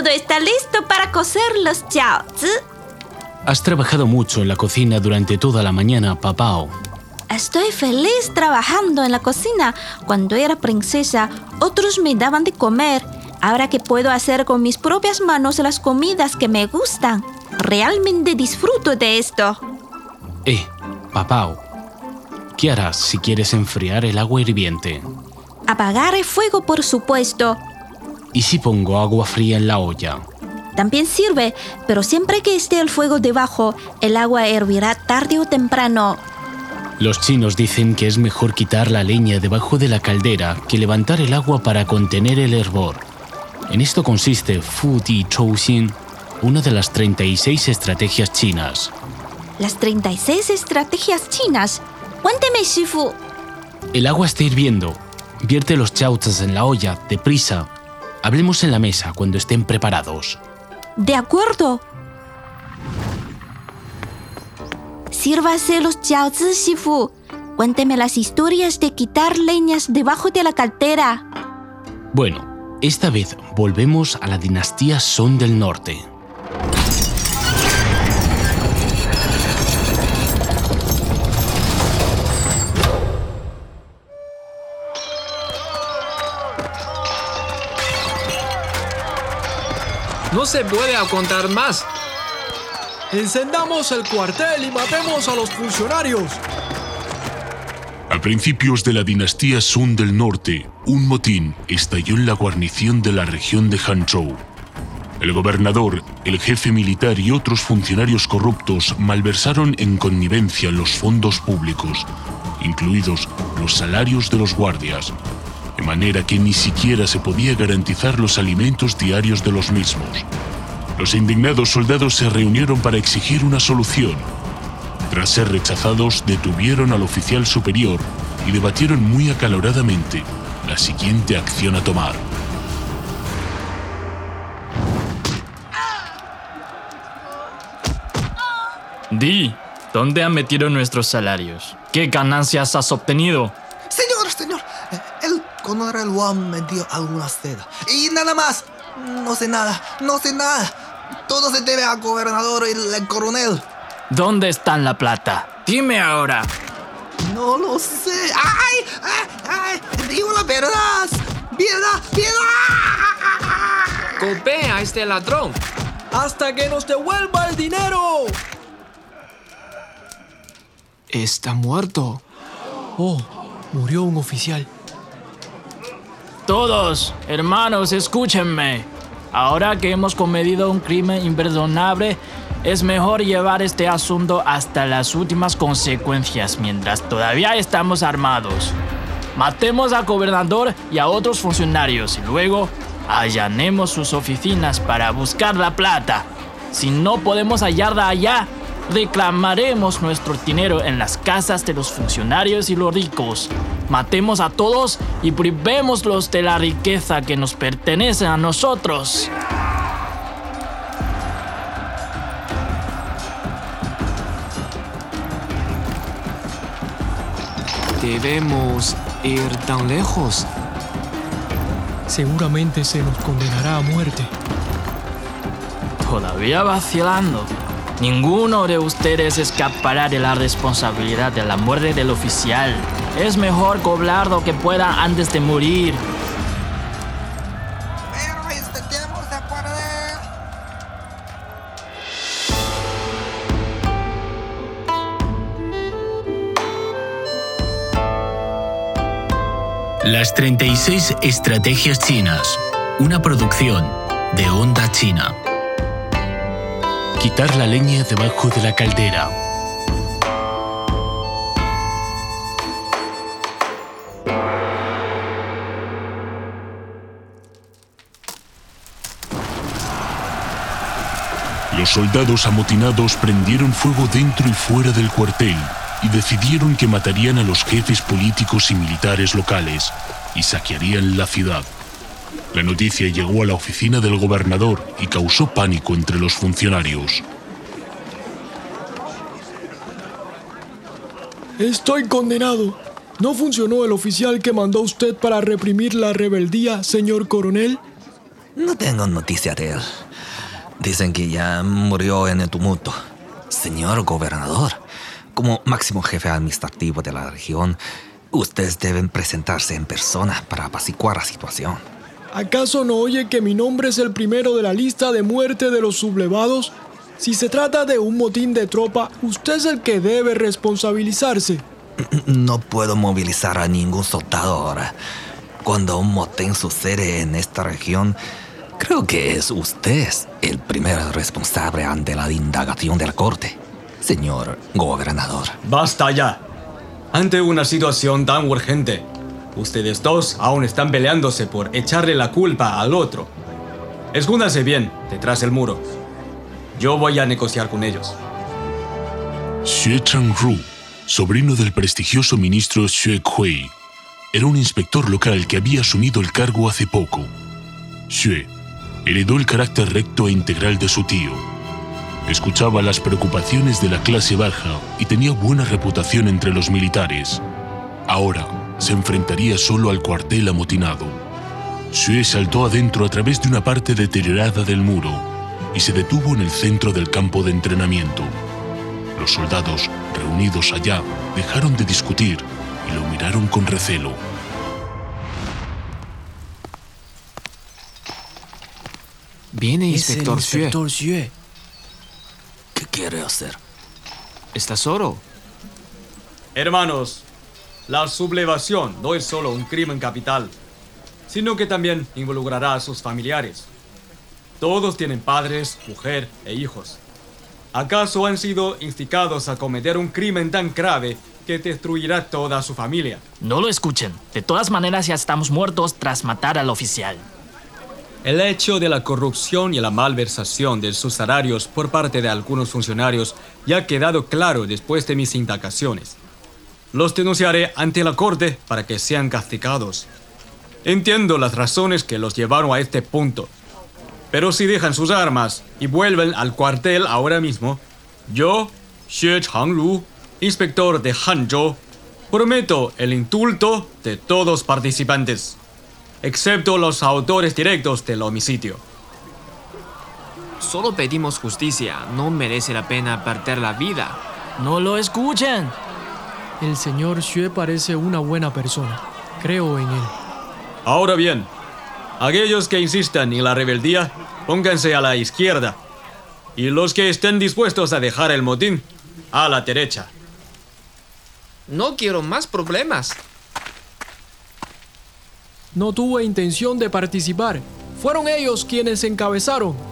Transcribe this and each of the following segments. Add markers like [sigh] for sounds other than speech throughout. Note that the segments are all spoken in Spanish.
Todo está listo para cocer los jiaozi. Has trabajado mucho en la cocina durante toda la mañana, papao. Estoy feliz trabajando en la cocina. Cuando era princesa, otros me daban de comer. Ahora que puedo hacer con mis propias manos las comidas que me gustan, realmente disfruto de esto. Eh, papao. ¿Qué harás si quieres enfriar el agua hirviente? Apagar el fuego, por supuesto. ¿Y si pongo agua fría en la olla? También sirve, pero siempre que esté el fuego debajo, el agua hervirá tarde o temprano. Los chinos dicen que es mejor quitar la leña debajo de la caldera que levantar el agua para contener el hervor. En esto consiste Fu Di Chou Xin, una de las 36 estrategias chinas. Las 36 estrategias chinas. Cuénteme, Shifu. El agua está hirviendo. Vierte los chauchas en la olla, deprisa. Hablemos en la mesa cuando estén preparados. De acuerdo. Sírvase los jiaozi, Shifu. Cuénteme las historias de quitar leñas debajo de la caldera. Bueno, esta vez volvemos a la dinastía Son del Norte. No se puede contar más. Encendamos el cuartel y matemos a los funcionarios. A principios de la dinastía Sun del Norte, un motín estalló en la guarnición de la región de Hanzhou. El gobernador, el jefe militar y otros funcionarios corruptos malversaron en connivencia los fondos públicos, incluidos los salarios de los guardias, manera que ni siquiera se podía garantizar los alimentos diarios de los mismos. Los indignados soldados se reunieron para exigir una solución. Tras ser rechazados, detuvieron al oficial superior y debatieron muy acaloradamente la siguiente acción a tomar. Di, ¿dónde han metido nuestros salarios? ¿Qué ganancias has obtenido? Eh, el Wang me dio alguna seda. Y nada más. No sé nada, no sé nada. Todo se debe al gobernador y el coronel. ¿Dónde está la plata? Dime ahora. No lo sé. ¡Ay! ¡Ay! ¡Ay! ¡Digo la verdad! ¡Piedad! ¡Piedad! Golpea a este ladrón. ¡Hasta que nos devuelva el dinero! Está muerto. Oh, murió un oficial. Todos, hermanos, escúchenme. Ahora que hemos cometido un crimen imperdonable, es mejor llevar este asunto hasta las últimas consecuencias mientras todavía estamos armados. Matemos al gobernador y a otros funcionarios y luego allanemos sus oficinas para buscar la plata. Si no podemos hallarla allá, reclamaremos nuestro dinero en las casas de los funcionarios y los ricos. Matemos a todos y privémoslos de la riqueza que nos pertenece a nosotros. Debemos ir tan lejos. Seguramente se nos condenará a muerte. Todavía vacilando. Ninguno de ustedes escapará de la responsabilidad de la muerte del oficial. Es mejor cobrar lo que pueda antes de morir. Las 36 estrategias chinas. Una producción de Onda China. Quitar la leña debajo de la caldera. Los soldados amotinados prendieron fuego dentro y fuera del cuartel y decidieron que matarían a los jefes políticos y militares locales y saquearían la ciudad. La noticia llegó a la oficina del gobernador y causó pánico entre los funcionarios. Estoy condenado. ¿No funcionó el oficial que mandó usted para reprimir la rebeldía, señor coronel? No tengo noticia de él. Dicen que ya murió en el tumulto. Señor gobernador, como máximo jefe administrativo de la región, ustedes deben presentarse en persona para apaciguar la situación. ¿Acaso no oye que mi nombre es el primero de la lista de muerte de los sublevados? Si se trata de un motín de tropa, usted es el que debe responsabilizarse. [clears throat] No puedo movilizar a ningún soldado ahora. Cuando un motín sucede en esta región, creo que es usted el primer responsable ante la indagación de la corte, señor gobernador. Basta ya. Ante una situación tan urgente, ustedes dos aún están peleándose por echarle la culpa al otro. Escúndanse bien detrás del muro. Yo voy a negociar con ellos. Xue Chang-ru, sobrino del prestigioso ministro Xue Kuei, era un inspector local que había asumido el cargo hace poco. Xue heredó el carácter recto e integral de su tío. Escuchaba las preocupaciones de la clase baja y tenía buena reputación entre los militares. Ahora se enfrentaría solo al cuartel amotinado. Xue saltó adentro a través de una parte deteriorada del muro y se detuvo en el centro del campo de entrenamiento. Los soldados, reunidos allá, dejaron de discutir y lo miraron con recelo. Viene Inspector Xue. Xue. ¿Qué quiere hacer? ¿Está solo? Hermanos, la sublevación no es solo un crimen capital, sino que también involucrará a sus familiares. Todos tienen padres, mujer e hijos. ¿Acaso han sido instigados a cometer un crimen tan grave que destruirá toda su familia? No lo escuchen. De todas maneras ya estamos muertos tras matar al oficial. El hecho de la corrupción y la malversación de sus salarios por parte de algunos funcionarios ya ha quedado claro después de mis indagaciones. Los denunciaré ante la corte para que sean castigados. Entiendo las razones que los llevaron a este punto, pero si dejan sus armas y vuelven al cuartel ahora mismo, yo, Xue Changru, inspector de Hanzhou, prometo el indulto de todos participantes, excepto los autores directos del homicidio. Solo pedimos justicia. No merece la pena perder la vida. No lo escuchen. El señor Xue parece una buena persona. Creo en él. Ahora bien, aquellos que insistan en la rebeldía, pónganse a la izquierda. Y los que estén dispuestos a dejar el motín, a la derecha. No quiero más problemas. No tuve intención de participar. Fueron ellos quienes encabezaron.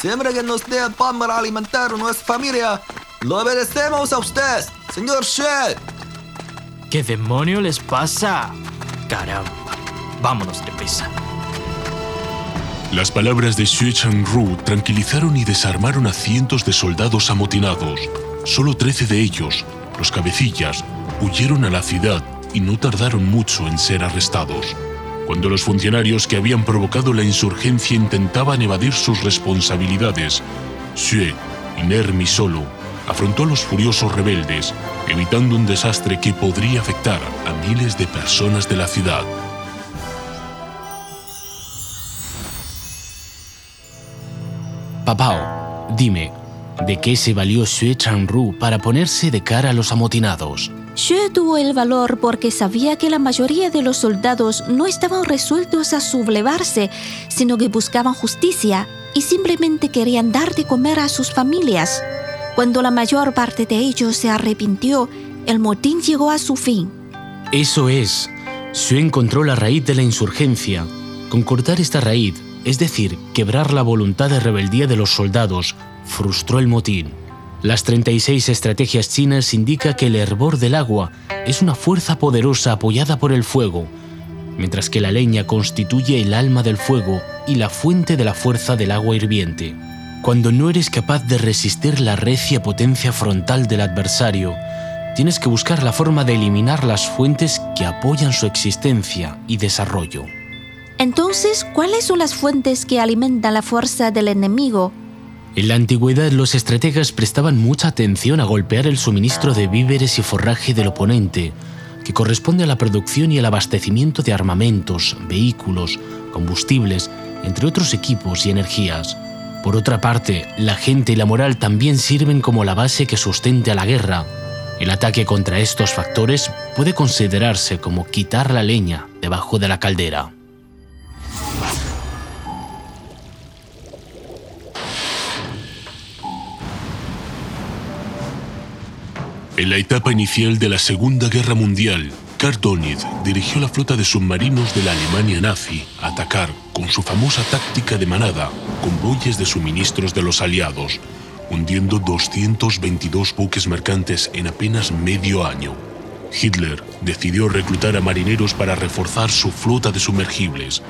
Siempre que nos dé el pan para alimentar a nuestra familia, lo obedecemos a usted, señor Xue. ¿Qué demonio les pasa? Caramba. Vámonos deprisa. Las palabras de Xue Chang-ru tranquilizaron y desarmaron a cientos de soldados amotinados. Solo 13 de ellos, los cabecillas, huyeron a la ciudad y no tardaron mucho en ser arrestados. Cuando los funcionarios que habían provocado la insurgencia intentaban evadir sus responsabilidades, Xue, inerme y solo, afrontó a los furiosos rebeldes, evitando un desastre que podría afectar a miles de personas de la ciudad. Papao, dime, ¿de qué se valió Xue Changru para ponerse de cara a los amotinados? Xue tuvo el valor porque sabía que la mayoría de los soldados no estaban resueltos a sublevarse, sino que buscaban justicia y simplemente querían dar de comer a sus familias. Cuando la mayor parte de ellos se arrepintió, el motín llegó a su fin. Eso es. Xue encontró la raíz de la insurgencia. Con cortar esta raíz, es decir, quebrar la voluntad de rebeldía de los soldados, frustró el motín. Las 36 estrategias chinas indican que el hervor del agua es una fuerza poderosa apoyada por el fuego, mientras que la leña constituye el alma del fuego y la fuente de la fuerza del agua hirviente. Cuando no eres capaz de resistir la recia potencia frontal del adversario, tienes que buscar la forma de eliminar las fuentes que apoyan su existencia y desarrollo. Entonces, ¿cuáles son las fuentes que alimentan la fuerza del enemigo? En la antigüedad los estrategas prestaban mucha atención a golpear el suministro de víveres y forraje del oponente, que corresponde a la producción y el abastecimiento de armamentos, vehículos, combustibles, entre otros equipos y energías. Por otra parte, la gente y la moral también sirven como la base que sustente a la guerra. El ataque contra estos factores puede considerarse como quitar la leña debajo de la caldera. En la etapa inicial de la Segunda Guerra Mundial, Karl dirigió la flota de submarinos de la Alemania nazi a atacar, con su famosa táctica de manada, convoyes de suministros de los aliados, hundiendo 222 buques mercantes en apenas medio año. Hitler decidió reclutar a marineros para reforzar su flota de sumergibles.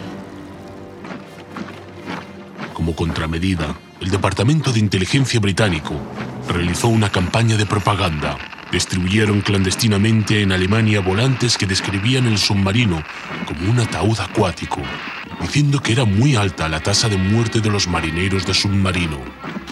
Como contramedida, el Departamento de Inteligencia británico realizó una campaña de propaganda Distribuyeron clandestinamente en Alemania volantes que describían el submarino como un ataúd acuático, diciendo que era muy alta la tasa de muerte de los marineros de submarino.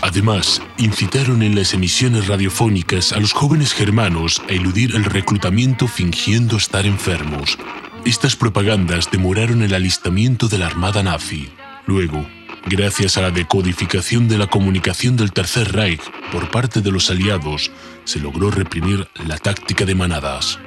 Además, incitaron en las emisiones radiofónicas a los jóvenes germanos a eludir el reclutamiento fingiendo estar enfermos. Estas propagandas demoraron el alistamiento de la Armada nazi. Luego, Gracias a la decodificación de la comunicación del Tercer Reich por parte de los aliados, se logró reprimir la táctica de manadas.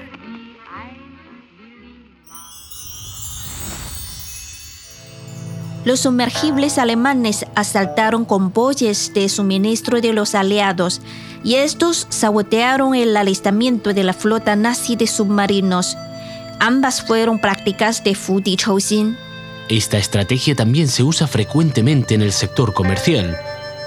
Los sumergibles alemanes asaltaron convoyes de suministro de los aliados y estos sabotearon el alistamiento de la flota nazi de submarinos. Ambas fueron prácticas de Fu Di Chouxin. Esta estrategia también se usa frecuentemente en el sector comercial.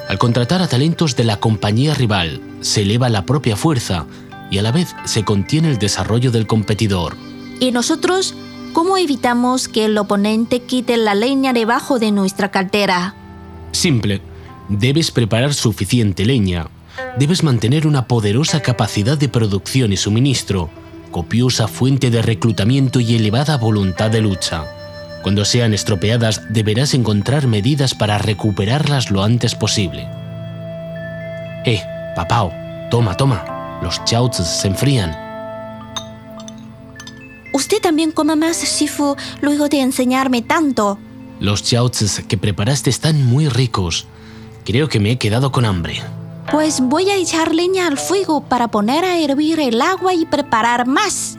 Al contratar a talentos de la compañía rival, se eleva la propia fuerza y a la vez se contiene el desarrollo del competidor. ¿Y nosotros cómo evitamos que el oponente quite la leña debajo de nuestra cartera? Simple. Debes preparar suficiente leña. Debes mantener una poderosa capacidad de producción y suministro, copiosa fuente de reclutamiento y elevada voluntad de lucha. Cuando sean estropeadas, deberás encontrar medidas para recuperarlas lo antes posible. Eh, papao, toma, toma. Los chaots se enfrían. Usted también come más, Shifu, luego de enseñarme tanto. Los chaots que preparaste están muy ricos. Creo que me he quedado con hambre. Pues voy a echar leña al fuego para poner a hervir el agua y preparar más.